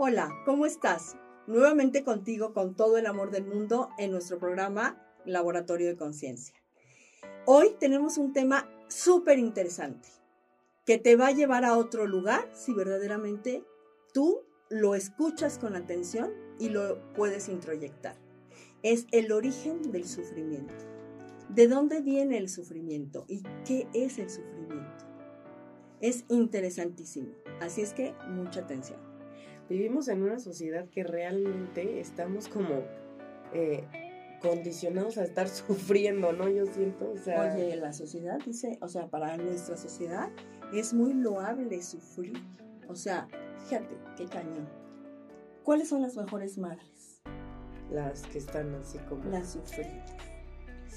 Hola, ¿cómo estás? Nuevamente contigo con todo el amor del mundo en nuestro programa Laboratorio de Conciencia. Hoy tenemos un tema súper interesante que te va a llevar a otro lugar si verdaderamente tú lo escuchas con atención y lo puedes introyectar. Es el origen del sufrimiento. ¿De dónde viene el sufrimiento y qué es el sufrimiento? Es interesantísimo. Así es que mucha atención. Vivimos en una sociedad que realmente estamos como eh, condicionados a estar sufriendo, ¿no? Yo siento, o sea... Oye, la sociedad dice, o sea, para nuestra sociedad es muy loable sufrir. O sea, fíjate, qué cañón. ¿Cuáles son las mejores madres? Las que están así como... Las sufridas.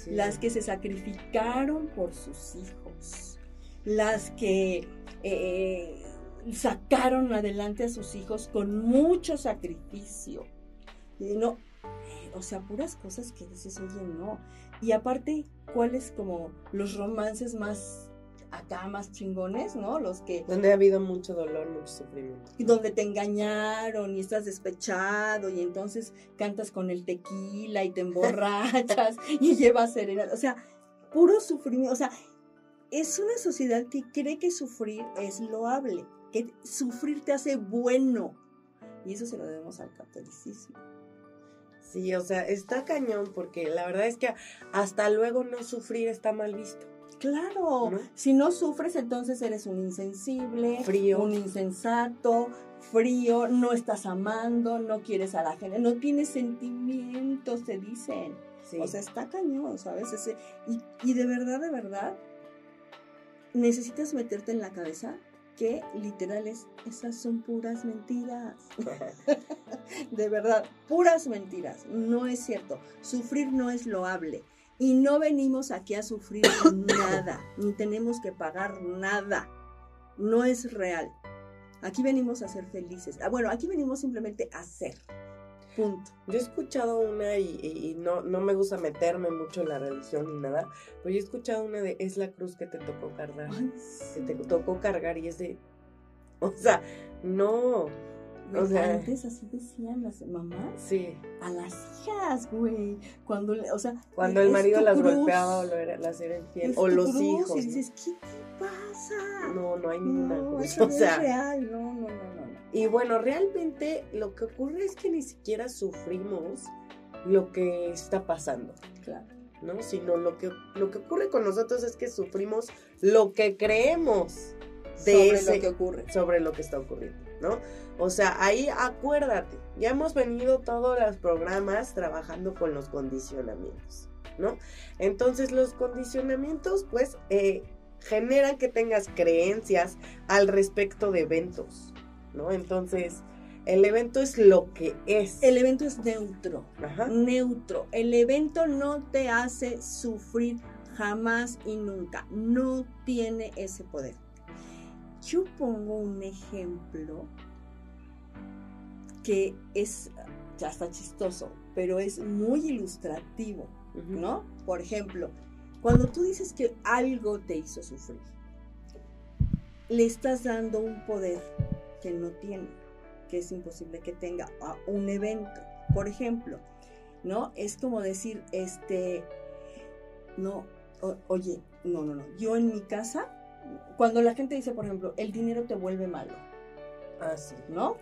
Las que se sacrificaron por sus hijos. Las que eh, sacaron adelante a sus hijos con mucho sacrificio. Y no, o sea, puras cosas que dices, oye, no. Y aparte, ¿cuáles como los romances más acá, más chingones, ¿no? Los que... Donde ha habido mucho dolor, mucho sufrimiento. Y donde te engañaron y estás despechado y entonces cantas con el tequila y te emborrachas y llevas serenata. O sea, puro sufrimiento. O sea, es una sociedad que cree que sufrir es loable, que sufrir te hace bueno. Y eso se lo debemos al catolicismo. Sí, o sea, está cañón porque la verdad es que hasta luego no sufrir está mal visto. Claro, si no sufres entonces eres un insensible, frío, un insensato, frío, no estás amando, no quieres a la gente, no tienes sentimientos, te dicen. O sea, está cañón, ¿sabes? Ese, y, y de verdad, de verdad, necesitas meterte en la cabeza que literales, esas son puras mentiras. de verdad, puras mentiras. No es cierto. Sufrir no es loable. Y no venimos aquí a sufrir nada, ni tenemos que pagar nada. No es real. Aquí venimos a ser felices. Ah, bueno, aquí venimos simplemente a ser. Punto. Yo he escuchado una y, no, no, me gusta meterme mucho en la religión ni nada, pero yo he escuchado una de es la cruz que te tocó cargar. Que te tocó cargar y es de. O sea, no. O sea, antes así decían las mamás. Sí. A las hijas, güey. Cuando, o sea, cuando el marido las golpeaba o era, las era infiel. O los hijos. Y dices, ¿qué te pasa? No, no hay ninguna no, cosa. Eso o sea, es real. No, no, no, no. Y bueno, realmente lo que ocurre es que ni siquiera sufrimos lo que está pasando. Claro. ¿no? Sino lo que, lo que ocurre con nosotros es que sufrimos lo que creemos de sobre lo que ocurre. Sobre lo que está ocurriendo, ¿no? O sea, ahí acuérdate, ya hemos venido todos los programas trabajando con los condicionamientos, ¿no? Entonces los condicionamientos, pues, eh, generan que tengas creencias al respecto de eventos, ¿no? Entonces, el evento es lo que es. El evento es neutro. Neutro. El evento no te hace sufrir jamás y nunca. No tiene ese poder. Yo pongo un ejemplo que es, ya está chistoso, pero es muy ilustrativo, ¿no? Por ejemplo, cuando tú dices que algo te hizo sufrir, le estás dando un poder que no tiene, que es imposible que tenga a un evento. Por ejemplo, ¿no? Es como decir, este, no, oye, no, no, no, yo en mi casa, cuando la gente dice, por ejemplo, el dinero te vuelve malo, Ah, sí. ¿no?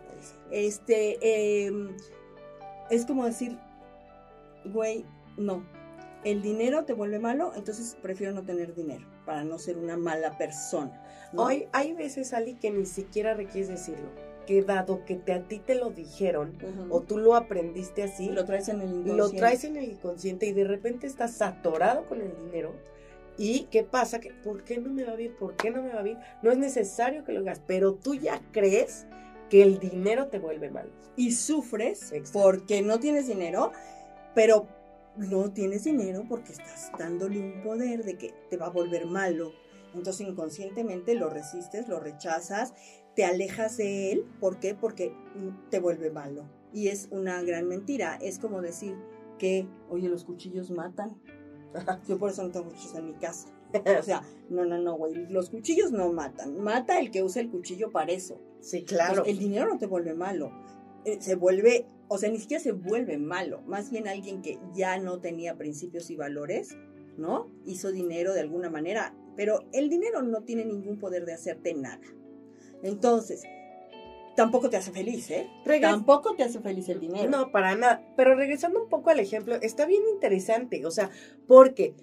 Este, em, es como decir, güey, no, el dinero te vuelve malo, entonces prefiero no tener dinero para no ser una mala persona. Hoy hay veces, Ali, que ni siquiera requieres decirlo. Que dado que te, a ti te lo dijeron o tú lo aprendiste así, lo traes en el inconsciente. Lo traes en el inconsciente y de repente estás atorado con el dinero. ¿Y qué pasa? Que, ¿Por qué no me va bien? ¿Por qué no me va bien? No es necesario que lo hagas, pero tú ya crees que el dinero te vuelve mal. Y sufres porque no tienes dinero, pero no tienes dinero porque estás dándole un poder de que te va a volver malo. Entonces inconscientemente lo resistes, lo rechazas, te alejas de él. ¿Por qué? Porque te vuelve malo. Y es una gran mentira. Es como decir que, oye, los cuchillos matan. Yo por eso no tengo cuchillos en mi casa. O sea, no, no, no, güey. Los cuchillos no matan. Mata el que usa el cuchillo para eso. Sí, claro. el dinero no te vuelve malo. Eh, se vuelve, o sea, ni siquiera se vuelve malo, más bien alguien que ya no tenía principios y valores, ¿no? Hizo dinero de alguna manera, pero el dinero no tiene ningún poder de hacerte nada. Entonces, tampoco te hace feliz, ¿eh? tampoco te hace feliz el dinero. No, para nada. Pero regresando un poco al ejemplo, está bien interesante, o sea, porque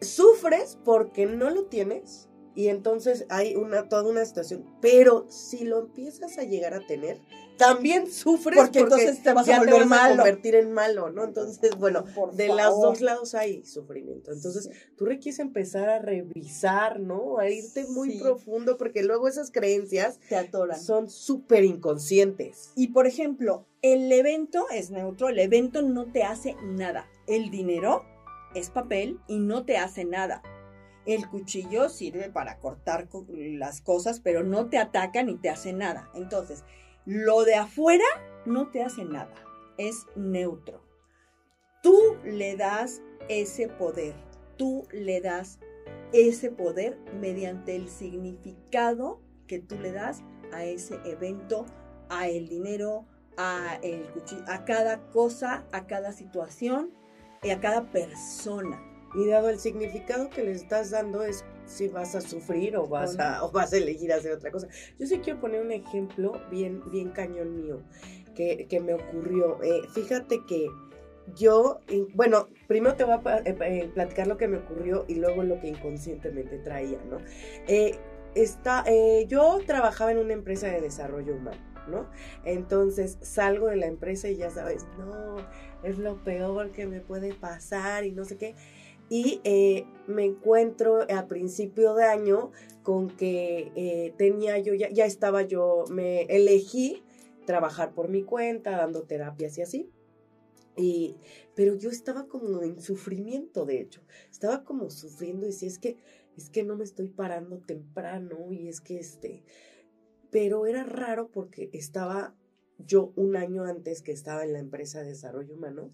sufres porque no lo tienes y entonces hay una toda una situación, pero si lo empiezas a llegar a tener, también sufres porque, entonces te vas a volver convertir en malo, ¿no? Entonces, bueno, de los dos lados hay sufrimiento. Entonces, tú requieres empezar a revisar, ¿no? A irte muy profundo porque luego esas creencias te atoran. Son súper inconscientes. Y por ejemplo, el evento es neutro, el evento no te hace nada. El dinero es papel y no te hace nada. El cuchillo sirve para cortar las cosas, pero no te ataca ni te hace nada. Entonces, lo de afuera no te hace nada, es neutro. Tú le das ese poder, tú le das ese poder mediante el significado que tú le das a ese evento, a el dinero, a, el a cada cosa, a cada situación y a cada persona. Y dado el significado que le estás dando es si vas a sufrir o vas a, o vas a elegir hacer otra cosa. Yo sí quiero poner un ejemplo bien, bien cañón mío que, me ocurrió. Eh, fíjate que yo, bueno, primero te voy a eh, eh, platicar lo que me ocurrió y luego lo que inconscientemente traía, ¿no? está, yo trabajaba en una empresa de desarrollo humano, ¿no? Entonces salgo de la empresa y ya sabes, no, es lo peor que me puede pasar y no sé qué y eh, me encuentro a principio de año con que eh, tenía yo, ya, estaba yo, me elegí trabajar por mi cuenta, dando terapias y así. Y, pero yo estaba como en sufrimiento, de hecho, estaba como sufriendo y decía, es que, es que no me estoy parando temprano y es que este, pero era raro porque estaba yo un año antes que estaba en la empresa de desarrollo humano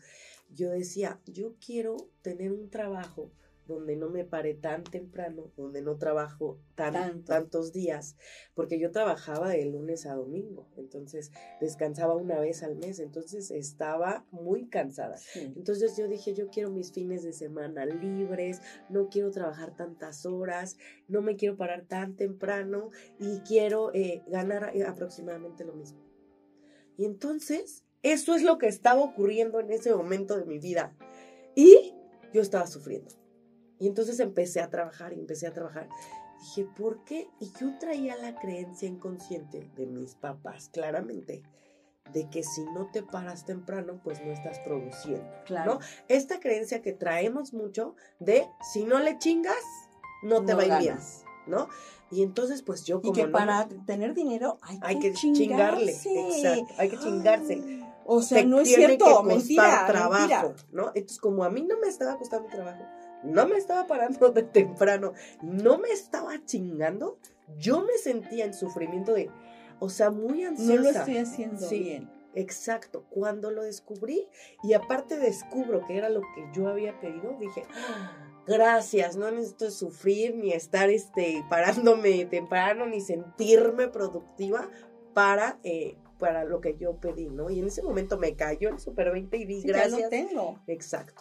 yo decía, yo quiero tener un trabajo donde no me pare tan temprano, donde no trabajo tan, tantos días, porque yo trabajaba de lunes a domingo, entonces descansaba una vez al mes, entonces estaba muy cansada. Entonces yo dije, yo quiero mis fines de semana libres, no quiero trabajar tantas horas, no me quiero parar tan temprano y quiero eh, ganar eh, aproximadamente lo mismo. Y entonces eso es lo que estaba ocurriendo en ese momento de mi vida. Y yo estaba sufriendo. Y entonces empecé a trabajar y empecé a trabajar. Dije, ¿por qué? Y yo traía la creencia inconsciente de mis papás, claramente, de que si no te paras temprano, pues no estás produciendo. Claro. Esta creencia que traemos mucho de si no le chingas, no te va a ir bien. ¿no? Y entonces, pues yo como. Y que para tener dinero hay, que, chingarle. Exacto, hay que chingarse. O sea, no es cierto, mentira, trabajo, ¿no? Entonces, como a mí no me estaba costando trabajo, no me estaba parando de temprano, no me estaba chingando, yo me sentía en sufrimiento de, o sea, muy ansiosa. No lo estoy haciendo bien. Exacto, cuando lo descubrí y aparte descubro que era lo que yo había pedido, dije, ah, gracias, no necesito sufrir ni estar este, parándome temprano ni sentirme productiva para eh, para lo que yo pedí, ¿no? Y en ese momento me cayó el Super 20 y di gracias. Ya lo tengo. Exacto.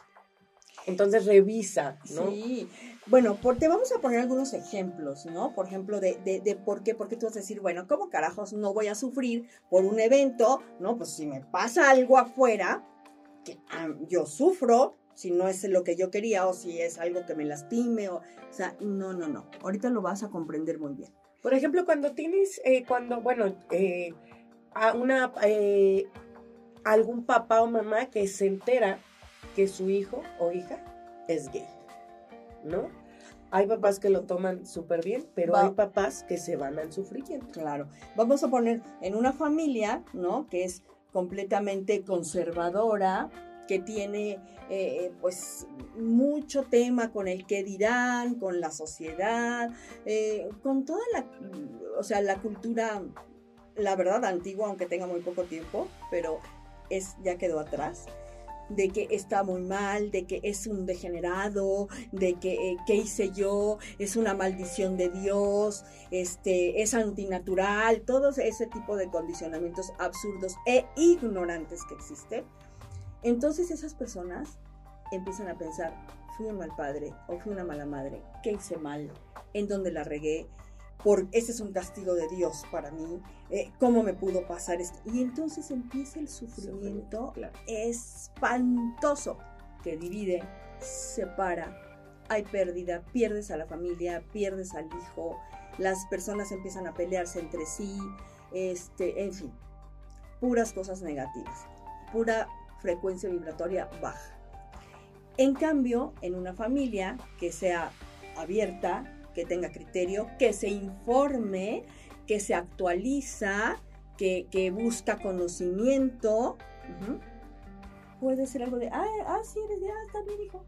Entonces revisa, ¿no? Sí. Bueno, por, te vamos a poner algunos ejemplos, ¿no? Por ejemplo, de, de, de, por qué, porque tú vas a decir, bueno, ¿cómo carajos no voy a sufrir por un evento? ¿No? Pues si me pasa algo afuera, que ah, yo sufro, si no es lo que yo quería o si es algo que me lastime, o, o sea, no, no, no. Ahorita lo vas a comprender muy bien. Por ejemplo, cuando tienes, eh, cuando, bueno, eh, a una, eh, algún papá o mamá que se entera que su hijo o hija es gay, ¿no? Hay papás que lo toman súper bien, pero hay papás que se van al sufrimiento. Claro. Vamos a poner en una familia, ¿no? Que es completamente conservadora, que tiene eh, pues mucho tema con el que dirán, con la sociedad, eh, con toda la, o sea, la cultura la verdad antigua, aunque tenga muy poco tiempo, pero es, ya quedó atrás. de que está muy mal, de que es un degenerado, de que eh, qué hice yo, es una maldición de Dios, este, es antinatural, todos ese tipo de condicionamientos absurdos e ignorantes que existen. Entonces esas personas empiezan a pensar, fui un mal padre o fui una mala madre, qué hice mal, en dónde la regué, por ese es un castigo de Dios para mí, eh, cómo me pudo pasar esto. Y entonces empieza el sufrimiento espantoso que divide, separa, hay pérdida, pierdes a la familia, pierdes al hijo, las personas empiezan a pelearse entre sí, este, en fin, puras cosas negativas, pura frecuencia vibratoria baja. En cambio, en una familia que sea abierta, que tenga criterio, que se informe, que se actualiza, que, busca conocimiento. Puede ser algo de, ah, ah, sí, eres de, ah, está bien, hijo.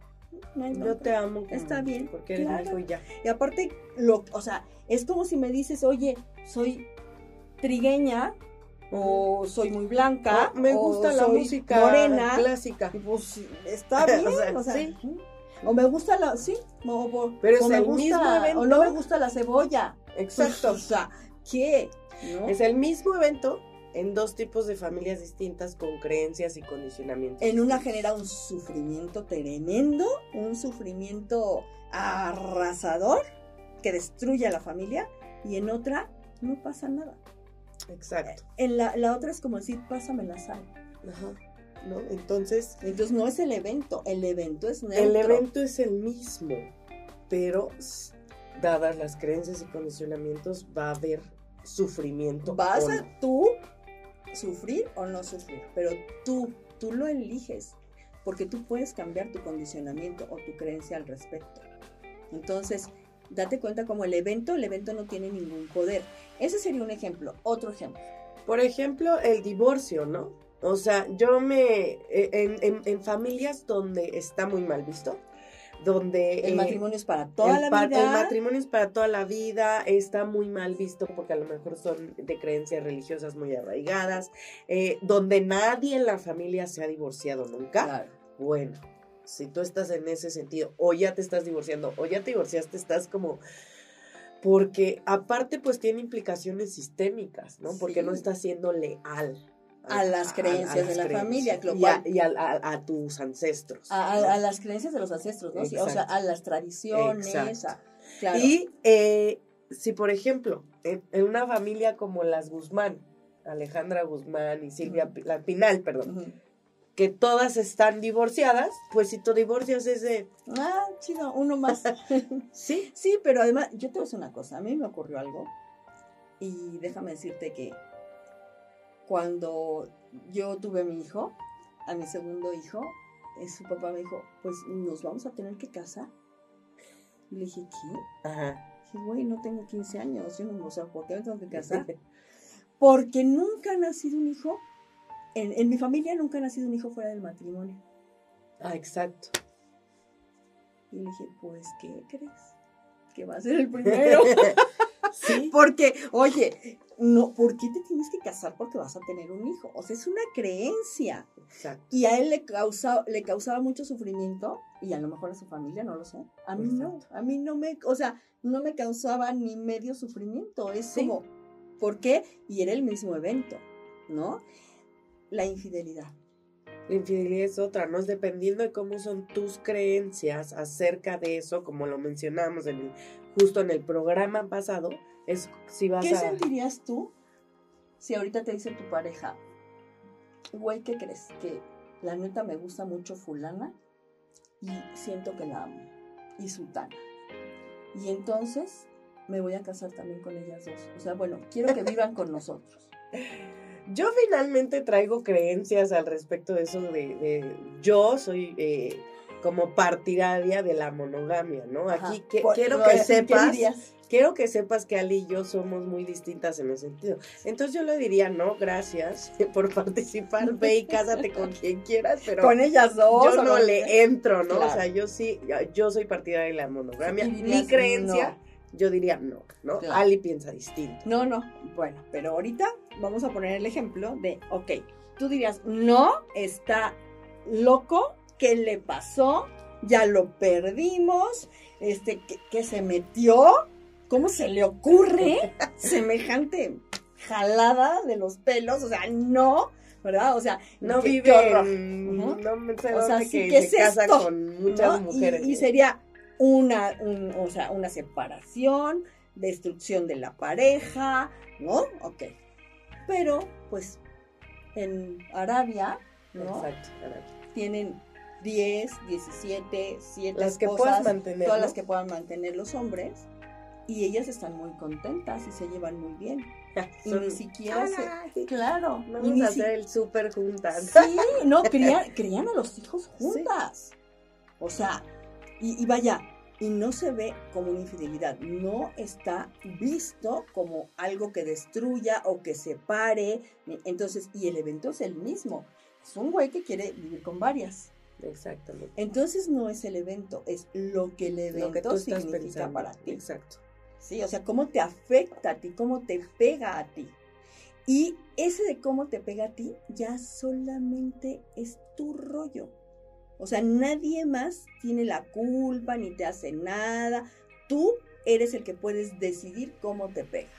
Yo te amo. Está bien. Porque eres hijo y ya. Y aparte, lo, o sea, es como si me dices, oye, soy trigueña, o soy muy blanca, me gusta la música morena, clásica. Pues está bien, o sea, ¿sí? O me gusta la, sí, o, pero es el mismo evento. O no me gusta la cebolla. Exacto. o sea, ¿qué? Es el mismo evento en dos tipos de familias distintas con creencias y condicionamientos. En una genera un sufrimiento tremendo, un sufrimiento arrasador que destruye a la familia y en otra no pasa nada. Exacto. En la, la otra es como decir, pásame la sal. Ajá. ¿No? Entonces... Entonces no es el evento, el evento es neutro. El evento es el mismo, pero dadas las creencias y condicionamientos va a haber sufrimiento. Vas a tú sufrir o no sufrir, pero tú, tú lo eliges, porque tú puedes cambiar tu condicionamiento o tu creencia al respecto. Entonces, date cuenta como el evento, el evento no tiene ningún poder. Ese sería un ejemplo. Otro ejemplo. Por ejemplo, el divorcio, ¿no? O sea, yo me. E, en, familias donde está muy mal visto, donde. El eh, matrimonio es para toda la vida. El matrimonio es para toda la vida, está muy mal visto porque a lo mejor son de creencias religiosas muy arraigadas, eh, donde nadie en la familia se ha divorciado nunca. Claro. Bueno, si tú estás en ese sentido, o ya te estás divorciando, o ya te divorciaste, estás como porque aparte pues tiene implicaciones sistémicas, ¿no? Porque no estás siendo leal a las creencias de la familia. y, a, tus ancestros. A, las creencias de los ancestros, ¿no? o sea, a las tradiciones. Y eh, si, por ejemplo, en, una familia como las Guzmán, Alejandra Guzmán y Silvia Pinal, perdón, que todas están divorciadas, pues si tú divorcias es de... Ah, chido, uno más. sí. Sí, pero además, yo te voy a decir una cosa, a mí me ocurrió algo y déjame decirte que cuando yo tuve a mi hijo, a mi segundo hijo, eh, su papá me dijo, pues nos vamos a tener que casar. Y le dije, ¿qué? Ajá. Dije, güey, no tengo 15 años, yo no, sé ¿por qué me tengo que casar? Porque nunca ha nacido un hijo, en, en mi familia nunca ha nacido un hijo fuera del matrimonio. Ah, exacto. Y le dije, pues, ¿qué crees? Que va a ser el primero. sí. Porque, oye, no, ¿por qué te tienes que casar porque vas a tener un hijo? O sea, es una creencia. Exacto. Y a él le, causa, le causaba mucho sufrimiento y a lo mejor a su familia, no lo sé. A mí no, a mí no me, o sea, no me causaba ni medio sufrimiento. Es como, ¿por qué? Y era el mismo evento, ¿no? La infidelidad. La infidelidad es otra, ¿no? Es dependiendo de cómo son tus creencias acerca de eso, como lo mencionamos en justo en el programa pasado, es si vas ¿Qué sentirías tú si ahorita te dice tu pareja, güey, ¿qué crees? Que la neta me gusta mucho fulana y siento que la amo. Y sutana. Y entonces me voy a casar también con ellas dos. O sea, bueno, quiero que vivan con nosotros. Yo finalmente traigo creencias al respecto de eso de, yo soy eh, como partidaria de la monogamia, ¿no? Aquí quiero que sepas quiero que sepas que Ali y yo somos muy distintas en ese sentido. Entonces yo le diría, no, gracias por participar, ve y cásate con quien quieras, pero... Con ellas dos. Yo no le entro, ¿no? O sea, yo sí, yo soy partidaria de la monogamia. Mi creencia... Yo diría no, ¿no? Ali piensa distinto. No, no. Bueno, pero ahorita vamos a poner el ejemplo de, ok, tú dirías, no, está loco, ¿qué le pasó? Ya lo perdimos, este, ¿qué, se metió? ¿Cómo se le ocurre semejante jalada de los pelos? O sea, no, ¿verdad? O sea, no vive no sé o sea, que, se casa con muchas mujeres. Y, sería una, o sea, una separación, destrucción de la pareja, ¿no? Ok. Pero, pues, en Arabia, ¿no? Exacto, Tienen 10, 17, 7 las que mantener, todas las que puedan mantener los hombres, y ellas están muy contentas y se llevan muy bien. y ni siquiera se. Claro. Vamos a hacer el súper juntas. Sí, no, crían, crían a los hijos juntas. O sea, y, y, vaya, y no se ve como una infidelidad, no está visto como algo que destruya o que separe. Entonces, y el evento es el mismo. Es un güey que quiere vivir con varias. Exactamente. Entonces no es el evento, es lo que el evento significa para ti. Exacto. Sí, o sea, cómo te afecta a ti, cómo te pega a ti. Y ese de cómo te pega a ti ya solamente es tu rollo. O sea, nadie más tiene la culpa ni te hace nada. Tú eres el que puedes decidir cómo te pega.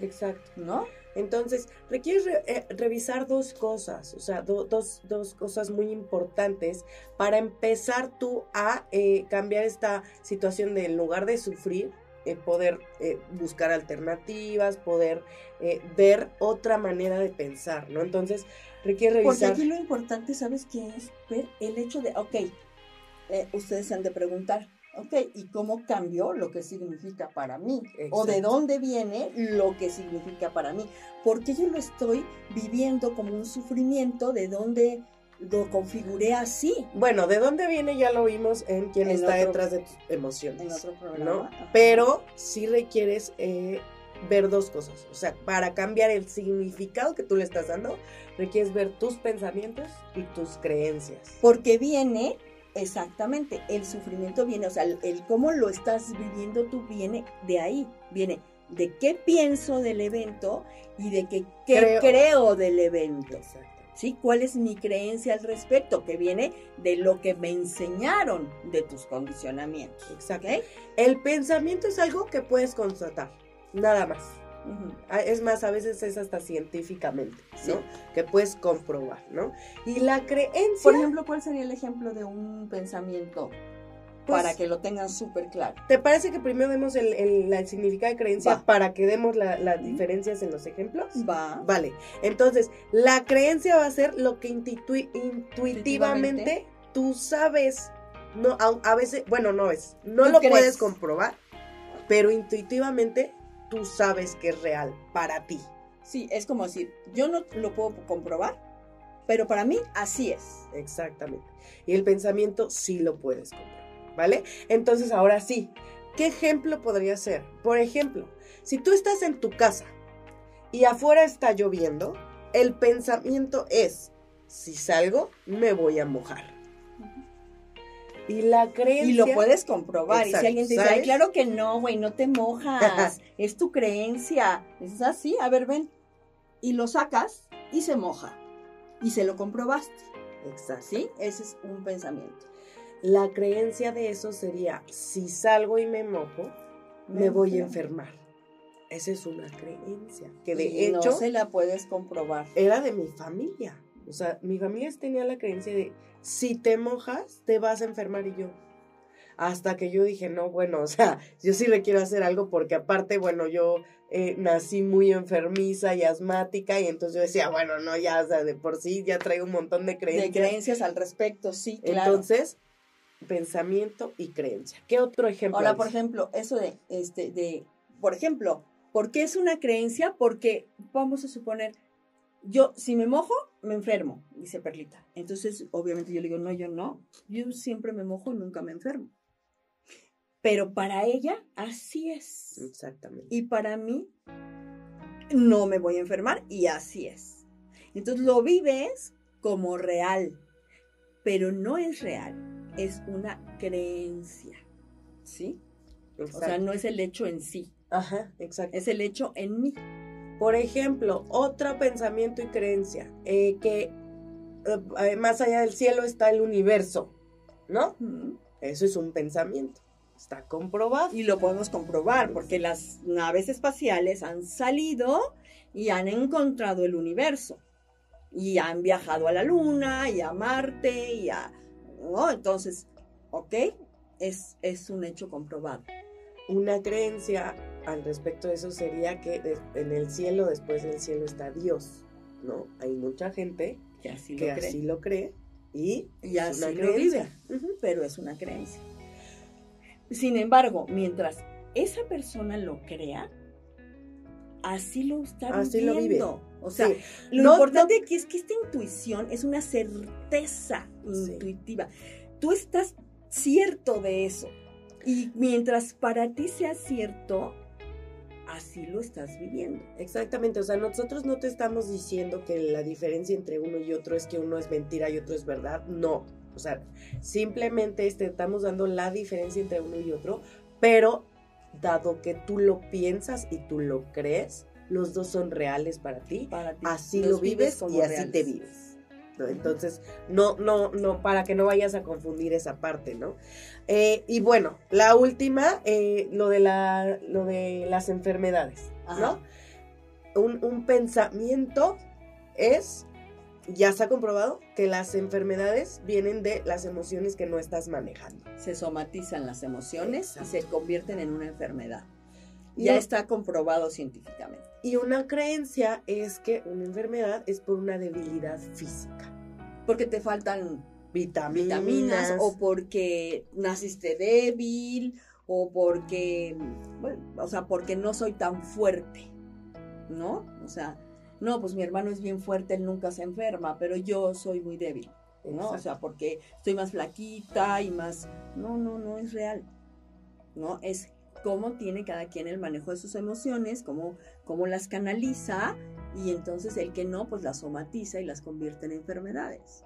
Exacto. ¿No? Entonces, requieres eh, revisar dos cosas, o sea, dos, cosas muy importantes para empezar tú a eh, cambiar esta situación de en lugar de sufrir, eh, poder buscar alternativas, poder ver otra manera de pensar, ¿no? Entonces, requiere revisar. Porque aquí lo importante, ¿sabes qué es? Ver el hecho de, ok, ustedes han de preguntar, Ok, ¿y cómo cambió lo que significa para mí? O de dónde viene lo que significa para mí. Porque yo lo estoy viviendo como un sufrimiento, de dónde lo configuré así. Bueno, ¿de dónde viene? Ya lo vimos en quién está detrás de tus emociones. En otro programa. Pero sí requieres eh, ver dos cosas. O sea, para cambiar el significado que tú le estás dando, requieres ver tus pensamientos y tus creencias. Porque viene Exactamente, el sufrimiento viene, o sea, el, cómo lo estás viviendo tú viene de ahí, viene de qué pienso del evento y de qué, creo. del evento. ¿Sí? ¿Cuál es mi creencia al respecto? Que viene de lo que me enseñaron de tus condicionamientos. Exacto. El pensamiento es algo que puedes constatar, nada más. Ah, es más, a veces es hasta científicamente, ¿no? Que puedes comprobar, ¿no? Y la creencia... Por ejemplo, ¿cuál sería el ejemplo de un pensamiento? Pues para que lo tengan súper claro. ¿Te parece que primero demos el, significado de creencia para que demos las diferencias en los ejemplos? Va. Vale. Entonces, la creencia va a ser lo que intuitivamente, tú sabes. No, a, veces, bueno, no es, no lo puedes comprobar, pero intuitivamente tú sabes que es real para ti. Sí, es como decir, yo no lo puedo comprobar, pero para mí así es. Exactamente. Y el pensamiento sí lo puedes comprobar, ¿vale? Entonces ahora sí, ¿qué ejemplo podría ser? Por ejemplo, si tú estás en tu casa y afuera está lloviendo, el pensamiento es, si salgo, me voy a mojar. Y la creencia. Y lo puedes comprobar. y si alguien te dice, Ay, claro que no, güey, no te mojas. es tu creencia. Es así, a ver, ven. Y lo sacas y se moja. Y se lo comprobaste. Exacto. ¿Sí? Ese es un pensamiento. La creencia de eso sería, si salgo y me mojo, me, voy a enfermar. Esa es una creencia. Que de hecho. No se la puedes comprobar. Era de mi familia. O sea, mi familia tenía la creencia de si te mojas, te vas a enfermar y yo. Hasta que yo dije, no, bueno, o sea, yo sí le quiero hacer algo porque aparte, bueno, yo eh, nací muy enfermiza y asmática y entonces yo decía, bueno, no, ya, o sea, de por sí ya traigo un montón de creencias. De creencias al respecto, sí, claro. Entonces, pensamiento y creencia. ¿Qué otro ejemplo? Ahora, por ejemplo, eso de, este, de, por ejemplo, ¿por qué es una creencia? Porque, vamos a suponer, yo, si me mojo, me enfermo, dice Perlita. Entonces, obviamente yo le digo, no, yo no. Yo siempre me mojo y nunca me enfermo. Pero para ella, así es. Exactamente. Y para mí, no me voy a enfermar y así es. Entonces lo vives como real, pero no es real, es una creencia. ¿Sí? O sea, no es el hecho en sí. Ajá, exacto. Es el hecho en mí. Por ejemplo, otro pensamiento y creencia, eh, que eh, más allá del cielo está el universo, ¿no? Eso es un pensamiento. Está comprobado. Y lo podemos comprobar porque las naves espaciales han salido y han encontrado el universo. Y han viajado a la Luna y a Marte y a... ¿no? Entonces, ¿ok? Es, es un hecho comprobado. Una creencia al respecto de eso sería que en el cielo, después del cielo está Dios, ¿no? Hay mucha gente que así, lo, cree. así lo cree y, así lo vive, pero es una creencia. Sin embargo, mientras esa persona lo crea, así lo está así viviendo. O sea, lo importante aquí es que esta intuición es una certeza intuitiva. Tú estás cierto de eso. Y mientras para ti sea cierto, así lo estás viviendo. Exactamente, o sea, nosotros no te estamos diciendo que la diferencia entre uno y otro es que uno es mentira y otro es verdad, no. O sea, simplemente te estamos dando la diferencia entre uno y otro, pero dado que tú lo piensas y tú lo crees, los dos son reales para ti, para ti. así lo vives, y así te vives. Entonces, no, no, no, para que no vayas a confundir esa parte, ¿no? Eh, y bueno, la última, eh, lo, de la, lo de las enfermedades, ¿no? Un, un, pensamiento es, ya se ha comprobado, que las enfermedades vienen de las emociones que no estás manejando. Se somatizan las emociones y se convierten en una enfermedad. Ya está comprobado científicamente. Y una creencia es que una enfermedad es por una debilidad física. Porque te faltan vitaminas, o porque naciste débil o porque, bueno, o sea, porque no soy tan fuerte, ¿no? O sea, no, pues mi hermano es bien fuerte, él nunca se enferma, pero yo soy muy débil, ¿no? O sea, porque estoy más flaquita y más... No, no, no es real, ¿no? Es cómo tiene cada quien el manejo de sus emociones, cómo, cómo las canaliza y entonces el que no, pues las somatiza y las convierte en enfermedades.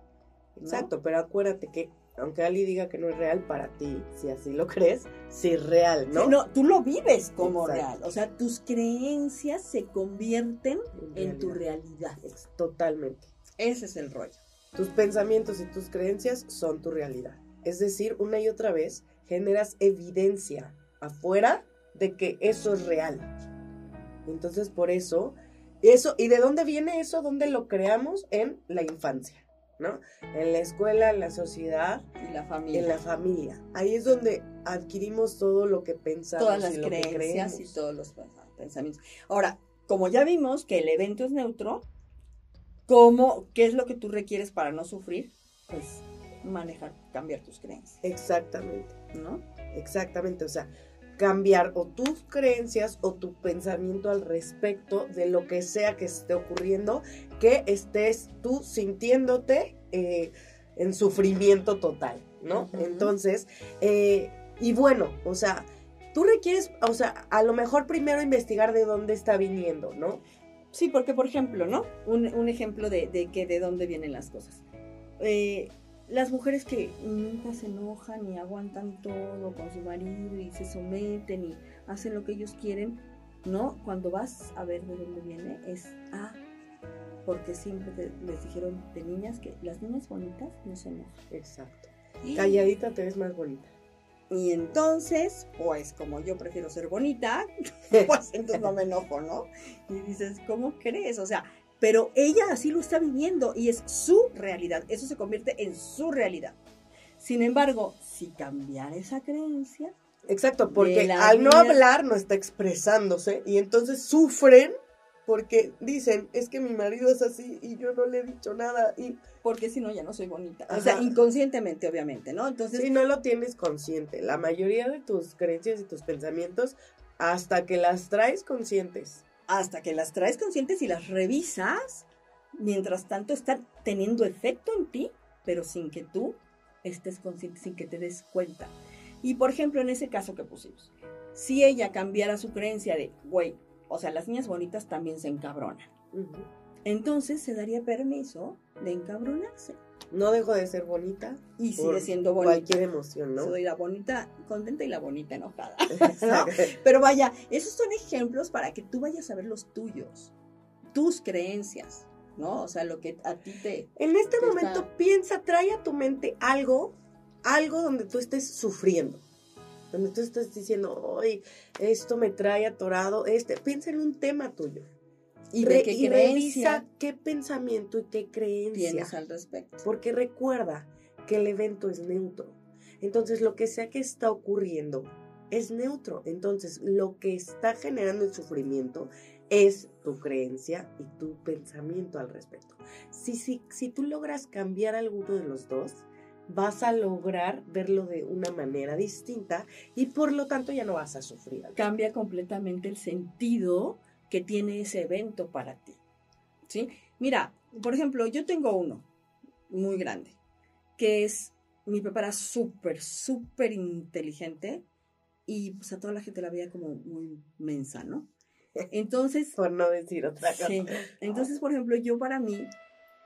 Exacto, pero acuérdate que aunque Ali diga que no es real para ti, si así lo crees, sí es real, ¿no? no, tú lo vives como real. O sea, tus creencias se convierten en, tu realidad. totalmente. Ese es el rollo. Tus pensamientos y tus creencias son tu realidad. Es decir, una y otra vez generas evidencia afuera de que eso es real. Entonces, por eso, eso, ¿y de dónde viene eso? ¿Dónde lo creamos? En la infancia, ¿no? En la escuela, en la sociedad. Y la familia. En la familia. Ahí es donde adquirimos todo lo que pensamos. Todas las creencias y todos los pensamientos. Ahora, como ya vimos que el evento es neutro, ¿cómo, ¿qué es lo que tú requieres para no sufrir? Pues manejar, cambiar tus creencias. Exactamente. ¿No? Exactamente, o sea, cambiar o tus creencias o tu pensamiento al respecto de lo que sea que esté ocurriendo, que estés tú sintiéndote eh, en sufrimiento total, ¿no? Entonces, eh, y bueno, o sea, tú requieres, o sea, a lo mejor primero investigar de dónde está viniendo, ¿no? Sí, porque por ejemplo, ¿no? Un, ejemplo de, de, que de dónde vienen las cosas. Eh, las mujeres que nunca se enojan y aguantan todo con su marido y se someten y hacen lo que ellos quieren, ¿no? Cuando vas a ver de dónde viene, es ah, porque siempre les dijeron de niñas que las niñas bonitas no se enojan. Exacto. Calladita te ves más bonita. Y entonces, pues como yo prefiero ser bonita, pues entonces no me enojo, ¿no? Y dices, ¿cómo crees? O sea, pero ella así lo está viviendo y es su realidad. Eso se convierte en su realidad. Sin embargo, si cambiar esa creencia... Exacto, porque al no hablar no está expresándose y entonces sufren porque dicen, es que mi marido es así y yo no le he dicho nada y... Porque si no, ya no soy bonita. O sea, inconscientemente, obviamente, ¿no? Entonces... Si no lo tienes consciente, la mayoría de tus creencias y tus pensamientos, hasta que las traes conscientes, hasta que las traes conscientes y las revisas, mientras tanto están teniendo efecto en ti, pero sin que tú estés consciente, sin que te des cuenta. Y por ejemplo, en ese caso que pusimos, si ella cambiara su creencia de, güey, o sea, las niñas bonitas también se encabronan, entonces se daría permiso de encabronarse no dejo de ser bonita. Y sigue siendo bonita. Cualquier emoción, ¿no? Soy la bonita contenta y la bonita enojada. Pero vaya, esos son ejemplos para que tú vayas a ver los tuyos, tus creencias. ¿no? O sea, lo que a ti te... En este te momento está- piensa, trae a tu mente algo, algo donde tú estés sufriendo. Donde tú estés diciendo, ay, esto me trae atorado, este. Piensa en un tema tuyo. ¿Y de qué y creencia revisa qué pensamiento y qué creencia. tienes al respecto? Porque recuerda que el evento es neutro. Entonces, lo que sea que está ocurriendo es neutro. Entonces, lo que está generando el sufrimiento es tu creencia y tu pensamiento al respecto. Si, si, si tú logras cambiar alguno de los dos, vas a lograr verlo de una manera distinta y por lo tanto ya no vas a sufrir. Cambia completamente el sentido que tiene ese evento para ti. ¿Sí? Mira, por ejemplo, yo tengo uno muy grande, que es, mi papá era súper, súper inteligente y pues a toda la gente la veía como muy mensa, ¿no? Entonces, Por no decir otra cosa. Sí. Entonces, por ejemplo, yo para mí,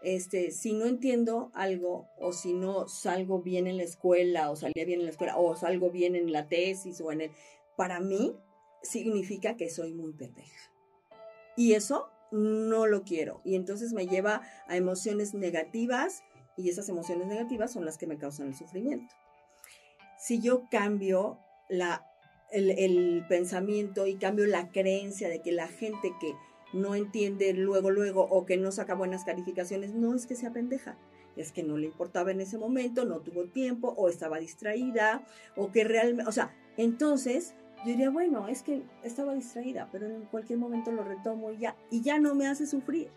este, si no entiendo algo o si no salgo bien en la escuela o salía bien en la escuela o salgo bien en la tesis o en el, para mí significa que soy muy pendeja. Y eso no lo quiero. Y entonces me lleva a emociones negativas y esas emociones negativas son las que me causan el sufrimiento. Si yo cambio la, el, el pensamiento y cambio la creencia de que la gente que no entiende luego, luego o que no saca buenas calificaciones, no es que sea pendeja, es que no le importaba en ese momento, no tuvo tiempo o estaba distraída o que realmente, o sea, entonces yo diría, bueno, es que estaba distraída, pero en cualquier momento lo retomo y ya, y ya no me hace sufrir.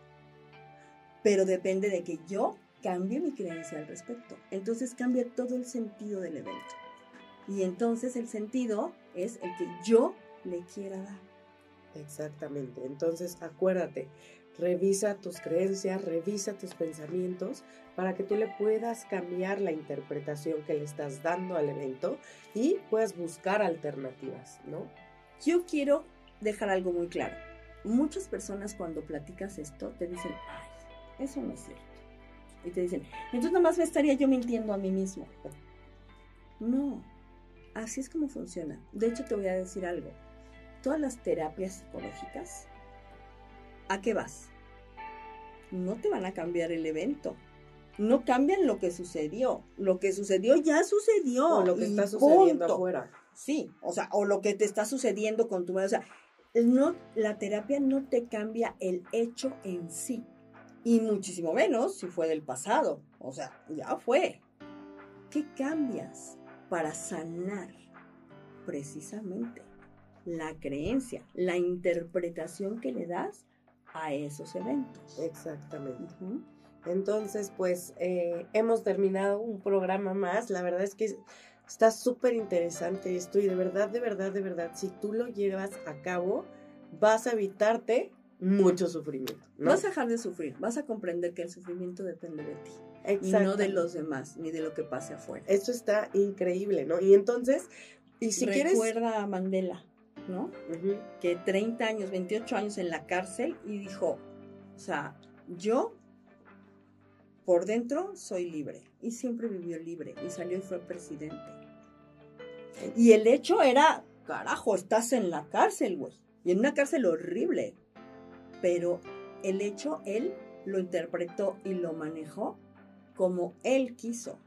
Pero depende de que yo cambie mi creencia al respecto. Entonces cambia todo el sentido del evento. Y entonces el sentido es el que yo le quiera dar. Exactamente. Entonces, acuérdate, revisa tus creencias, revisa tus pensamientos para que tú le puedas cambiar la interpretación que le estás dando al evento y puedas buscar alternativas, ¿no? Yo quiero dejar algo muy claro. Muchas personas cuando platicas esto te dicen, ay, eso no es cierto. Y te dicen, entonces nomás me estaría yo mintiendo a mí mismo. No, así es como funciona. De hecho, te voy a decir algo. Todas las terapias psicológicas, ¿a qué vas? No te van a cambiar el evento. No cambian lo que sucedió. Lo que sucedió ya sucedió. O lo que está sucediendo punto. afuera. Sí, o sea, o lo que te está sucediendo con tu madre. O sea, no, la terapia no te cambia el hecho en sí. Y muchísimo menos si fue del pasado. O sea, ya fue. ¿Qué cambias para sanar? Precisamente la creencia, la interpretación que le das a esos eventos. Exactamente. Entonces, pues eh, hemos terminado un programa más. La verdad es que está súper interesante esto y de verdad, de verdad, de verdad, si tú lo llevas a cabo, vas a evitarte mucho sufrimiento. ¿no? Vas a dejar de sufrir, vas a comprender que el sufrimiento depende de ti y no de los demás, ni de lo que pase afuera. Esto está increíble, ¿no? Y entonces, y si quieres... Recuerda a Mandela, ¿no? Que 30 años, 28 años en la cárcel y dijo, o sea, yo por dentro soy libre y siempre vivió libre y salió y fue presidente. Y el hecho era, carajo, estás en la cárcel, güey. Y en una cárcel horrible. Pero el hecho, él lo interpretó y lo manejó como él quiso.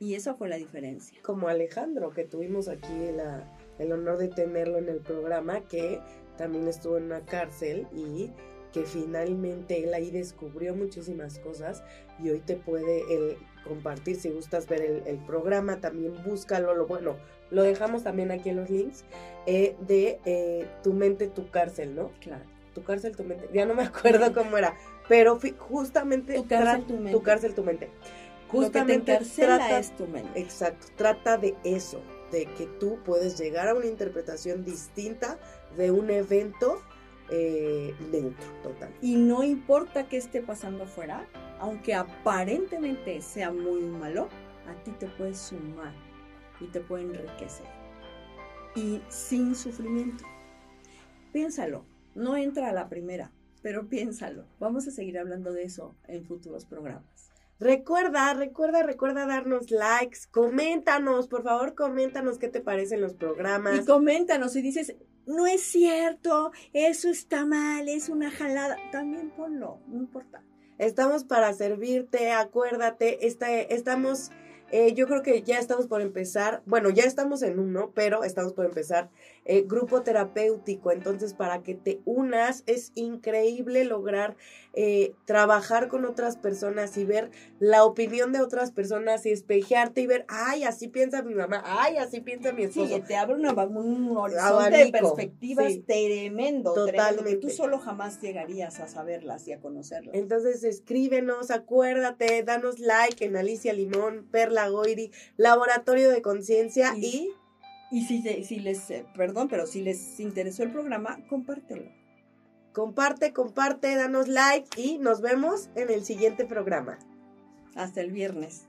Y esa fue la diferencia. Como Alejandro, que tuvimos aquí la- el honor de tenerlo en el programa, que también estuvo en una cárcel y que finalmente él ahí descubrió muchísimas cosas y hoy te puede él compartir, si gustas ver el, el programa, también búscalo, lo bueno, lo dejamos también aquí en los links, eh, de eh, Tu mente, tu cárcel, ¿no? Claro. Tu cárcel, tu mente, ya no me acuerdo cómo era, pero justamente Tu cárcel, tu mente. tu cárcel, tu mente. Lo que te Justamente trata- es tu mente. Exacto, trata de eso, de que tú puedes llegar a una interpretación distinta de un evento eh, neutro, total. Y no importa qué esté pasando afuera, aunque aparentemente sea muy malo, a ti te puede sumar y te puede enriquecer. Y sin sufrimiento. Piénsalo, no entra a la primera, pero piénsalo. Vamos a seguir hablando de eso en futuros programas. Recuerda, recuerda, recuerda darnos likes, coméntanos, por favor, coméntanos qué te parecen los programas. Y coméntanos si dices, no es cierto, eso está mal, es una jalada. También ponlo, no importa. Estamos para servirte, acuérdate, está, estamos eh, yo creo que ya estamos por empezar, bueno, ya estamos en uno, pero estamos por empezar eh, grupo terapéutico. Entonces, para que te unas, es increíble lograr eh, trabajar con otras personas y ver la opinión de otras personas y espejearte y ver, ay, así piensa mi mamá, ay, así piensa mi esposo. Sí, te abre una, un horizonte de perspectivas tremendo, Totalmente. tú solo jamás llegarías a saberlas y a conocerlas. Entonces, escríbenos, acuérdate, danos like en Alicia Limón, Perla Goiri, Laboratorio de Conciencia y y si, si les, eh, perdón, pero si les interesó el programa, compártelo. Comparte, comparte, danos like y nos vemos en el siguiente programa. Hasta el viernes.